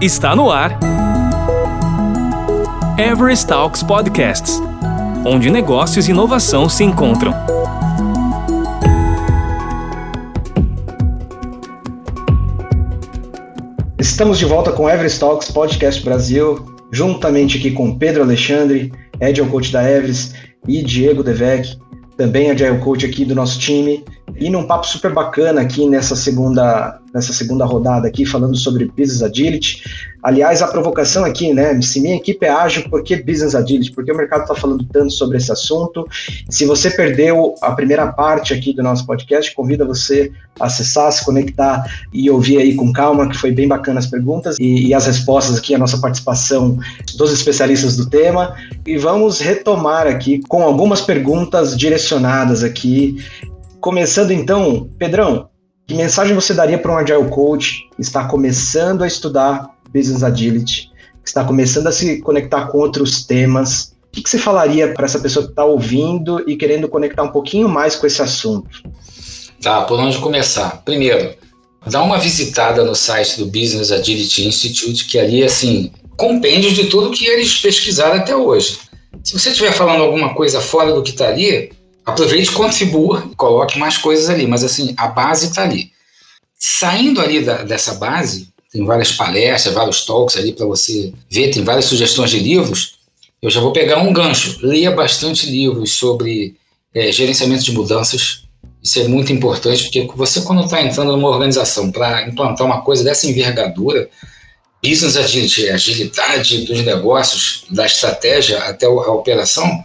Está no ar. Everest Talks Podcasts onde negócios e inovação se encontram. Estamos de volta com Everest Talks Podcast Brasil, juntamente aqui com Pedro Alexandre, Agile Coach da Everest, e Diego Devec, também Agile Coach aqui do nosso time, e num papo super bacana aqui nessa segunda, nessa segunda rodada aqui, falando sobre Business Agility. Aliás, a provocação aqui, né? Se minha equipe é ágil, por que Business Agility? Porque o mercado está falando tanto sobre esse assunto. Se você perdeu a primeira parte aqui do nosso podcast, convido você a acessar, se conectar e ouvir aí com calma, que foi bem bacana as perguntas e, e as respostas aqui, a nossa participação dos especialistas do tema. E vamos retomar aqui com algumas perguntas direcionadas aqui Começando então, Pedrão, que mensagem você daria para um Agile Coach que está começando a estudar Business Agility, que está começando a se conectar com outros temas? O que, que você falaria para essa pessoa que está ouvindo e querendo conectar um pouquinho mais com esse assunto? Tá, por onde começar? Primeiro, dá uma visitada no site do Business Agility Institute, que ali, assim, compêndio de tudo que eles pesquisaram até hoje. Se você estiver falando alguma coisa fora do que está ali, aproveite, contribua, coloque mais coisas ali, mas assim, a base está ali. Saindo ali da, dessa base, tem várias palestras, vários talks ali para você ver, tem várias sugestões de livros. Eu já vou pegar um gancho. Leia bastante livros sobre é, gerenciamento de mudanças. Isso é muito importante, porque você, quando está entrando numa organização para implantar uma coisa dessa envergadura, business agility, agilidade dos negócios, da estratégia até a operação,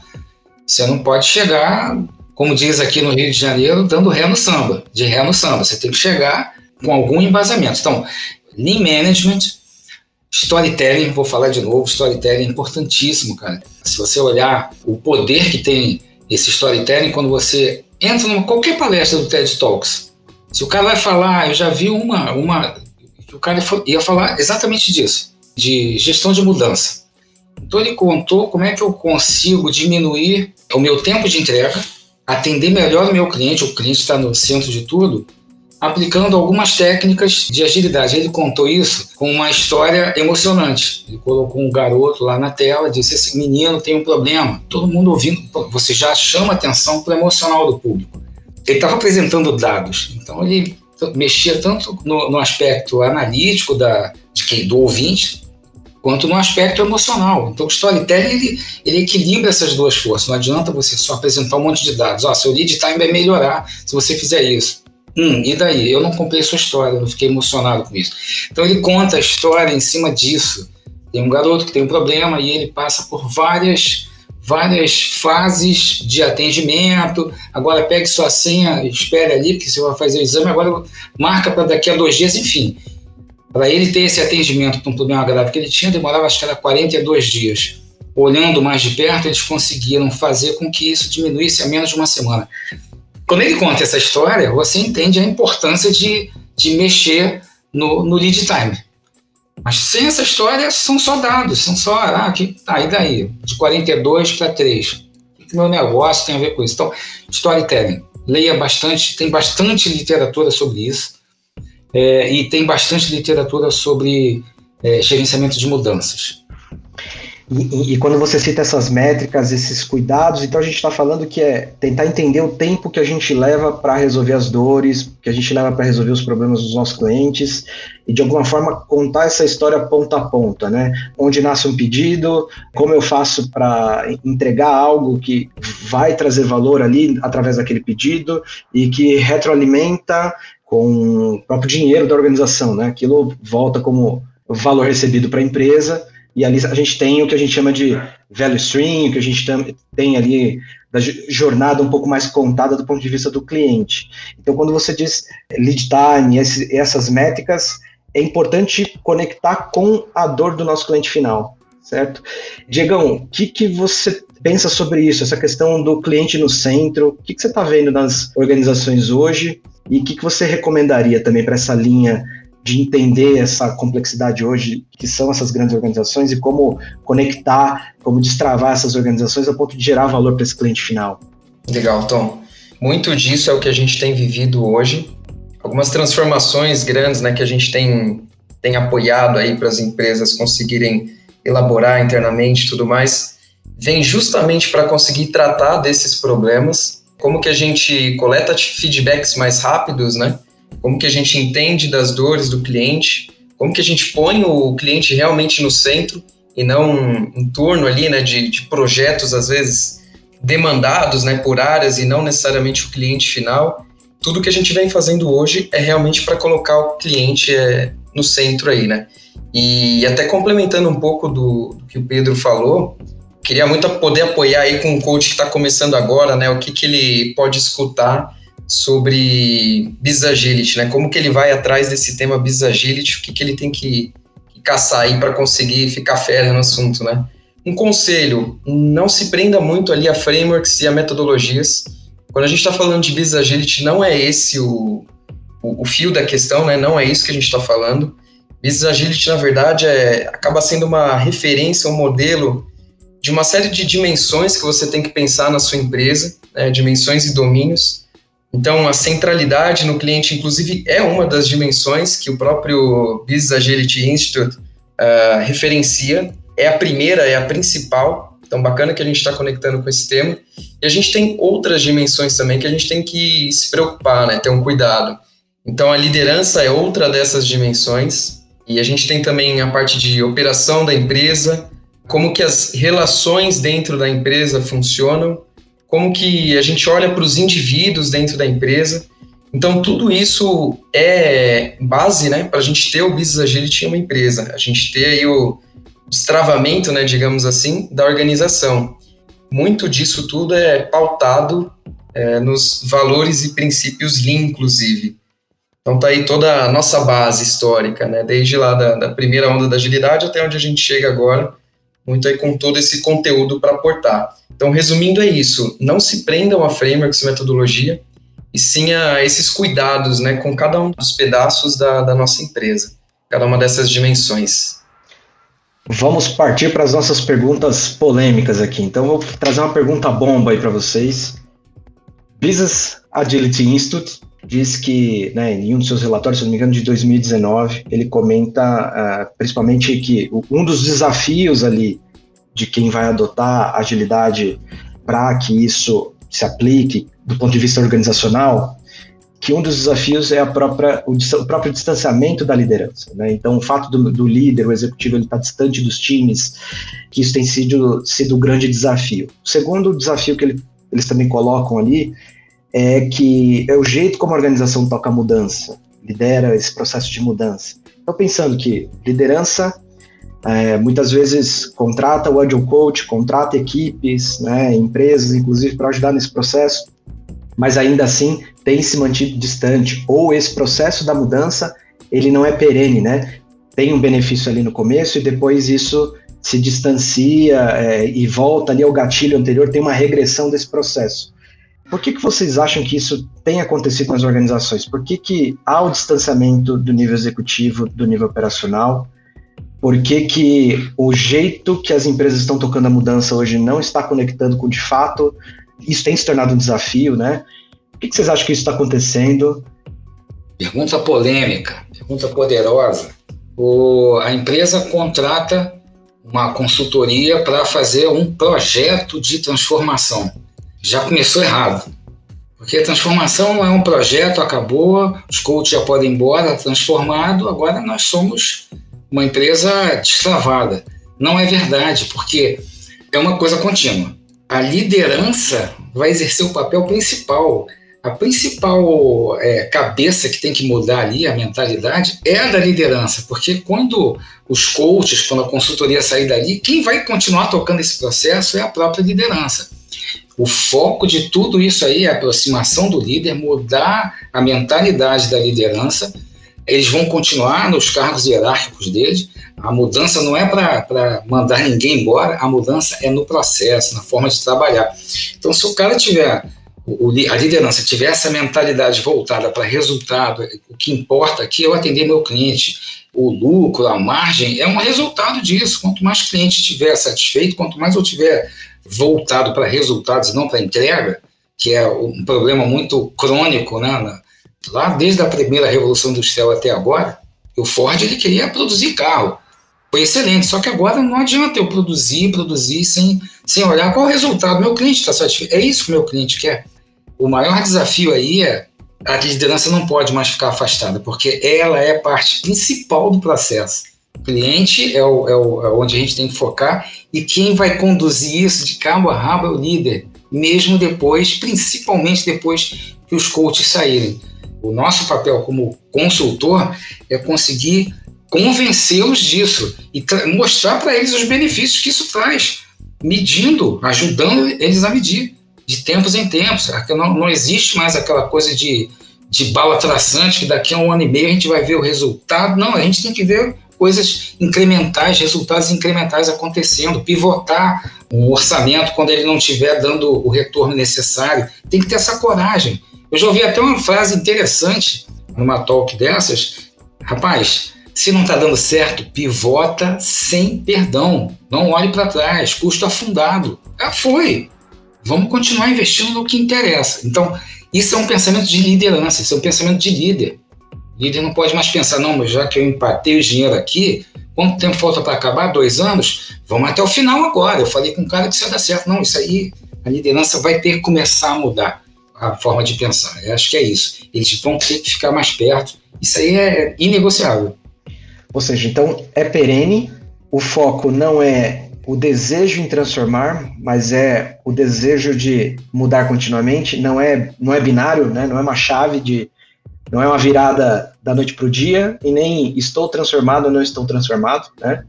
você não pode chegar, como diz aqui no Rio de Janeiro, dando ré no samba, de ré no samba. Você tem que chegar com algum embasamento. Então, Lean Management, Storytelling, vou falar de novo, storytelling é importantíssimo, cara. Se você olhar o poder que tem esse storytelling quando você entra numa qualquer palestra do TED Talks, se o cara vai falar, eu já vi uma, uma o cara ia falar exatamente disso, de gestão de mudança. Então ele contou como é que eu consigo diminuir o meu tempo de entrega, atender melhor o meu cliente, o cliente está no centro de tudo, aplicando algumas técnicas de agilidade. Ele contou isso com uma história emocionante. Ele colocou um garoto lá na tela, disse: Esse menino tem um problema. Todo mundo ouvindo, você já chama atenção para o emocional do público. Ele estava apresentando dados, então ele mexia tanto no, no aspecto analítico da, de quem, do ouvinte, quanto no aspecto emocional. Então, o storytelling ele, ele equilibra essas duas forças. Não adianta você só apresentar um monte de dados. Ó, seu lead time vai melhorar se você fizer isso. Hum, e daí? Eu não comprei sua história, eu não fiquei emocionado com isso. Então, ele conta a história em cima disso. Tem um garoto que tem um problema e ele passa por várias várias fases de atendimento. Agora pegue sua senha, espere ali, que você vai fazer o exame. Agora marca para daqui a dois dias, enfim. Para ele ter esse atendimento para um problema grave que ele tinha, demorava acho que era 42 dias. Olhando mais de perto, eles conseguiram fazer com que isso diminuísse a menos de uma semana. Quando ele conta essa história, você entende a importância de, de mexer no, no lead time. Mas sem essa história, são só dados, são só, ah, que, tá, e daí? De 42 para 3. O que meu negócio tem a ver com isso? Então, storytelling. Leia bastante, tem bastante literatura sobre isso é, e tem bastante literatura sobre é, gerenciamento de mudanças. E, e, e, quando você cita essas métricas, esses cuidados, então a gente está falando que é tentar entender o tempo que a gente leva para resolver as dores, que a gente leva para resolver os problemas dos nossos clientes, e de alguma forma contar essa história ponta a ponta, né? Onde nasce um pedido, como eu faço para entregar algo que vai trazer valor ali através daquele pedido e que retroalimenta com o próprio dinheiro da organização, né? Aquilo volta como valor recebido para a empresa e ali a gente tem o que a gente chama de value stream, que a gente tem ali da jornada um pouco mais contada do ponto de vista do cliente. Então, quando você diz lead time, esse, essas métricas, é importante conectar com a dor do nosso cliente final, certo? Diegão, o que, que você pensa sobre isso, essa questão do cliente no centro? O que, que você está vendo nas organizações hoje e o que, que você recomendaria também para essa linha de entender essa complexidade hoje, que são essas grandes organizações, e como conectar, como destravar essas organizações a ponto de gerar valor para esse cliente final? Legal, Tom. Muito disso é o que a gente tem vivido hoje. Algumas transformações grandes né, que a gente tem tem apoiado aí para as empresas conseguirem elaborar internamente e tudo mais, vem justamente para conseguir tratar desses problemas, como que a gente coleta feedbacks mais rápidos, né? Como que a gente entende das dores do cliente, como que a gente põe o cliente realmente no centro e não em torno ali, né, de, de projetos às vezes demandados, né, por áreas e não necessariamente o cliente final. Tudo que a gente vem fazendo hoje é realmente para colocar o cliente é, no centro aí, né? E até complementando um pouco do, do que o Pedro falou, queria muito poder apoiar aí com um coach que está começando agora, né? O que, que ele pode escutar sobre Business Agility, né? Como que ele vai atrás desse tema Business Agility, o que, que ele tem que, caçar aí para conseguir ficar férreo no assunto, né? Um conselho, não se prenda muito ali a frameworks e a metodologias. Quando a gente está falando de Business Agility, não é esse o, o, o, fio da questão, né? Não é isso que a gente está falando. Business Agility, na verdade, é, acaba sendo uma referência, um modelo de uma série de dimensões que você tem que pensar na sua empresa, né? dimensões e domínios então, a centralidade no cliente, inclusive, é uma das dimensões que o próprio Business Agility Institute uh, referencia. É a primeira, é a principal. Então, bacana que a gente está conectando com esse tema. E a gente tem outras dimensões também que a gente tem que se preocupar, né? ter um cuidado. Então, a liderança é outra dessas dimensões. E a gente tem também a parte de operação da empresa, como que as relações dentro da empresa funcionam como que a gente olha para os indivíduos dentro da empresa. Então, tudo isso é base né, para a gente ter o Business Agility em uma empresa, a gente ter aí o destravamento, né, digamos assim, da organização. Muito disso tudo é pautado é, nos valores e princípios Lean, inclusive. Então, tá aí toda a nossa base histórica, né, desde lá da, da primeira onda da agilidade até onde a gente chega agora, muito aí com todo esse conteúdo para aportar. Então, resumindo, é isso. Não se prendam a frameworks e metodologia, e sim a esses cuidados né, com cada um dos pedaços da, da nossa empresa, cada uma dessas dimensões. Vamos partir para as nossas perguntas polêmicas aqui. Então, vou trazer uma pergunta bomba aí para vocês. Business Agility Institute diz que, né, em um dos seus relatórios, se não me engano, de 2019, ele comenta uh, principalmente que um dos desafios ali de quem vai adotar agilidade para que isso se aplique do ponto de vista organizacional, que um dos desafios é a própria, o, o próprio distanciamento da liderança. Né? Então, o fato do, do líder, o executivo, ele estar tá distante dos times, que isso tem sido, sido um grande desafio. O segundo desafio que ele, eles também colocam ali é que é o jeito como a organização toca a mudança, lidera esse processo de mudança. Estou pensando que liderança é, muitas vezes contrata o Agile Coach, contrata equipes, né, empresas, inclusive, para ajudar nesse processo, mas ainda assim tem se mantido distante, ou esse processo da mudança, ele não é perene, né? Tem um benefício ali no começo e depois isso se distancia é, e volta ali ao gatilho anterior, tem uma regressão desse processo. Por que, que vocês acham que isso tem acontecido nas organizações? Por que, que há o distanciamento do nível executivo do nível operacional? Por que, que o jeito que as empresas estão tocando a mudança hoje não está conectando com de fato? Isso tem se tornado um desafio, né? Por que, que vocês acham que isso está acontecendo? Pergunta polêmica, pergunta poderosa. O, a empresa contrata uma consultoria para fazer um projeto de transformação. Já começou errado. Porque a transformação não é um projeto, acabou, os coaches já podem ir embora, transformado, agora nós somos uma empresa destravada. Não é verdade, porque é uma coisa contínua. A liderança vai exercer o papel principal. A principal é, cabeça que tem que mudar ali, a mentalidade, é a da liderança, porque quando os coaches, quando a consultoria sair dali, quem vai continuar tocando esse processo é a própria liderança. O foco de tudo isso aí é a aproximação do líder, mudar a mentalidade da liderança eles vão continuar nos cargos hierárquicos deles. A mudança não é para mandar ninguém embora, a mudança é no processo, na forma de trabalhar. Então, se o cara tiver, o, a liderança tiver essa mentalidade voltada para resultado, o que importa aqui é eu atender meu cliente. O lucro, a margem, é um resultado disso. Quanto mais cliente estiver satisfeito, quanto mais eu tiver voltado para resultados não para entrega, que é um problema muito crônico né, lá desde a primeira Revolução Industrial até agora, o Ford ele queria produzir carro. Foi excelente, só que agora não adianta eu produzir, produzir sem, sem olhar qual o resultado. Meu cliente está satisfeito. É isso que meu cliente quer. O maior desafio aí é a liderança não pode mais ficar afastada, porque ela é parte principal do processo. Cliente é, o, é, o, é onde a gente tem que focar e quem vai conduzir isso de cabo a rabo é o líder, mesmo depois, principalmente depois que os coaches saírem. O nosso papel como consultor é conseguir convencê-los disso e mostrar para eles os benefícios que isso traz, medindo, ajudando eles a medir de tempos em tempos. Não, não existe mais aquela coisa de, de bala traçante que daqui a um ano e meio a gente vai ver o resultado. Não, a gente tem que ver coisas incrementais, resultados incrementais acontecendo, pivotar um orçamento quando ele não estiver dando o retorno necessário. Tem que ter essa coragem. Eu já ouvi até uma frase interessante numa talk dessas. Rapaz, se não está dando certo, pivota sem perdão. Não olhe para trás, custo afundado. Já foi. Vamos continuar investindo no que interessa. Então, isso é um pensamento de liderança, isso é um pensamento de líder. O líder não pode mais pensar, não, mas já que eu empatei o dinheiro aqui, quanto tempo falta para acabar? Dois anos? Vamos até o final agora. Eu falei com um cara que isso ia dar certo. Não, isso aí, a liderança vai ter que começar a mudar a forma de pensar. Eu acho que é isso. Eles vão ter que ficar mais perto. Isso aí é inegociável. Ou seja, então é perene, o foco não é o desejo em transformar, mas é o desejo de mudar continuamente, não é, não é binário, né? não é uma chave de. Não é uma virada da noite para o dia, e nem estou transformado ou não estou transformado. Né?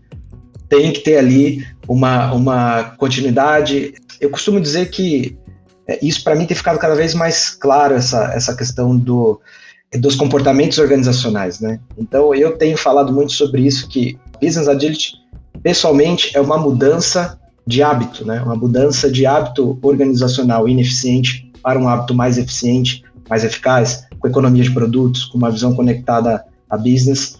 Tem que ter ali uma, uma continuidade. Eu costumo dizer que é, isso para mim tem ficado cada vez mais claro, essa, essa questão do, dos comportamentos organizacionais. Né? Então eu tenho falado muito sobre isso, que Business Agility pessoalmente, é uma mudança de hábito, né? Uma mudança de hábito organizacional ineficiente para um hábito mais eficiente, mais eficaz, com economia de produtos, com uma visão conectada a business.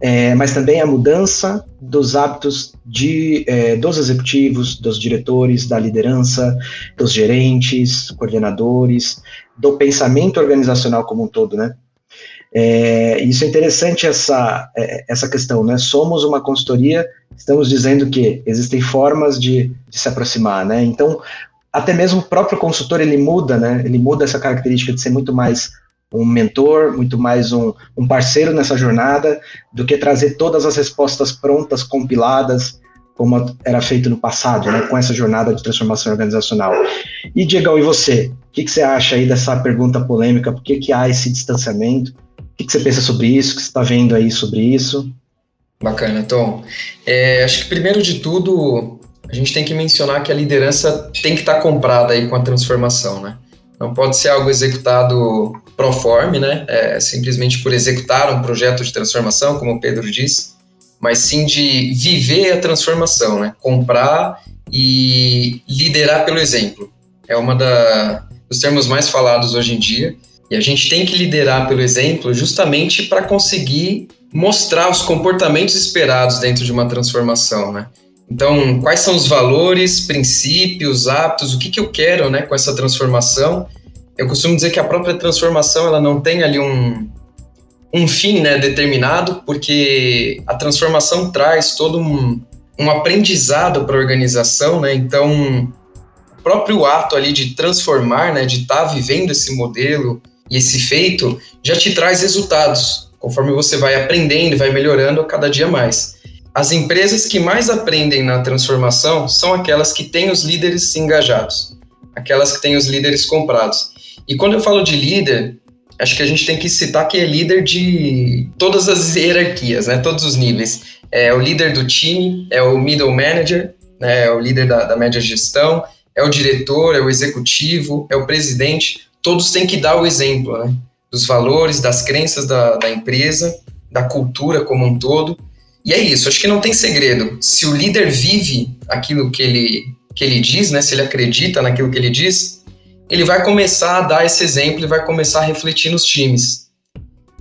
É, mas também a mudança dos hábitos de, é, dos executivos, dos diretores, da liderança, dos gerentes, coordenadores, do pensamento organizacional como um todo, né? É, isso é interessante essa, é, essa questão, né? Somos uma consultoria, estamos dizendo que existem formas de, de, se aproximar, né? Então, até mesmo o próprio consultor ele muda, né? Ele muda essa característica de ser muito mais um mentor, muito mais um, um parceiro nessa jornada, do que trazer todas as respostas prontas, compiladas, como era feito no passado, né, com essa jornada de transformação organizacional. E, Diego, e você? O que, que, você acha aí dessa pergunta polêmica? Por que, que há esse distanciamento? O que, que você pensa sobre isso? O que você está vendo aí sobre isso? Bacana, Tom. É, acho que primeiro de tudo, a gente tem que mencionar que a liderança tem que estar tá comprada aí com a transformação, né? Não pode ser algo executado pro forma, né? É, simplesmente por executar um projeto de transformação, como o Pedro disse, mas sim de viver a transformação, né? Comprar e liderar pelo exemplo. É uma da, dos termos mais falados hoje em dia. E a gente tem que liderar pelo exemplo justamente para conseguir mostrar os comportamentos esperados dentro de uma transformação, né? Então, quais são os valores, princípios, hábitos, o que, que eu quero né, com essa transformação? Eu costumo dizer que a própria transformação ela não tem ali um, um fim né, determinado, porque a transformação traz todo um, um aprendizado para a organização, né? Então, o próprio ato ali de transformar, né, de estar tá vivendo esse modelo, e esse feito já te traz resultados, conforme você vai aprendendo e vai melhorando a cada dia mais. As empresas que mais aprendem na transformação são aquelas que têm os líderes engajados, aquelas que têm os líderes comprados. E quando eu falo de líder, acho que a gente tem que citar que é líder de todas as hierarquias, né, todos os níveis. É o líder do time, é o middle manager, né, é o líder da, da média gestão, é o diretor, é o executivo, é o presidente todos têm que dar o exemplo, né? Dos valores, das crenças da, da empresa, da cultura como um todo. E é isso, acho que não tem segredo. Se o líder vive aquilo que ele, que ele diz, né? Se ele acredita naquilo que ele diz, ele vai começar a dar esse exemplo e vai começar a refletir nos times.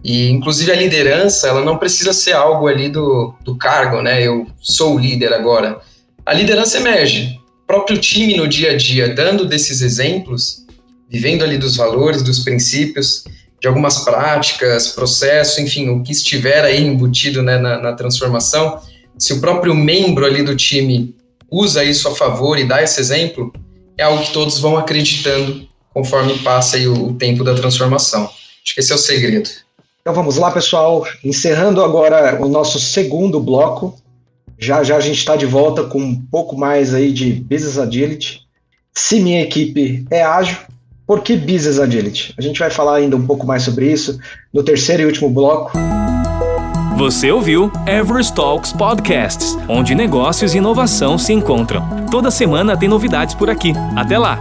E, inclusive, a liderança, ela não precisa ser algo ali do, do cargo, né? Eu sou o líder agora. A liderança emerge. O próprio time no dia a dia, dando desses exemplos, vivendo ali dos valores, dos princípios, de algumas práticas, processo, enfim, o que estiver aí embutido né, na, na transformação, se o próprio membro ali do time usa isso a favor e dá esse exemplo, é algo que todos vão acreditando conforme passa aí o, o tempo da transformação. Acho que esse é o segredo. Então vamos lá, pessoal. Encerrando agora o nosso segundo bloco. Já já a gente está de volta com um pouco mais aí de Business Agility. Se minha equipe é ágil, por que Business Agility? A gente vai falar ainda um pouco mais sobre isso no terceiro e último bloco. Você ouviu Everest Talks Podcasts, onde negócios e inovação se encontram. Toda semana tem novidades por aqui. Até lá!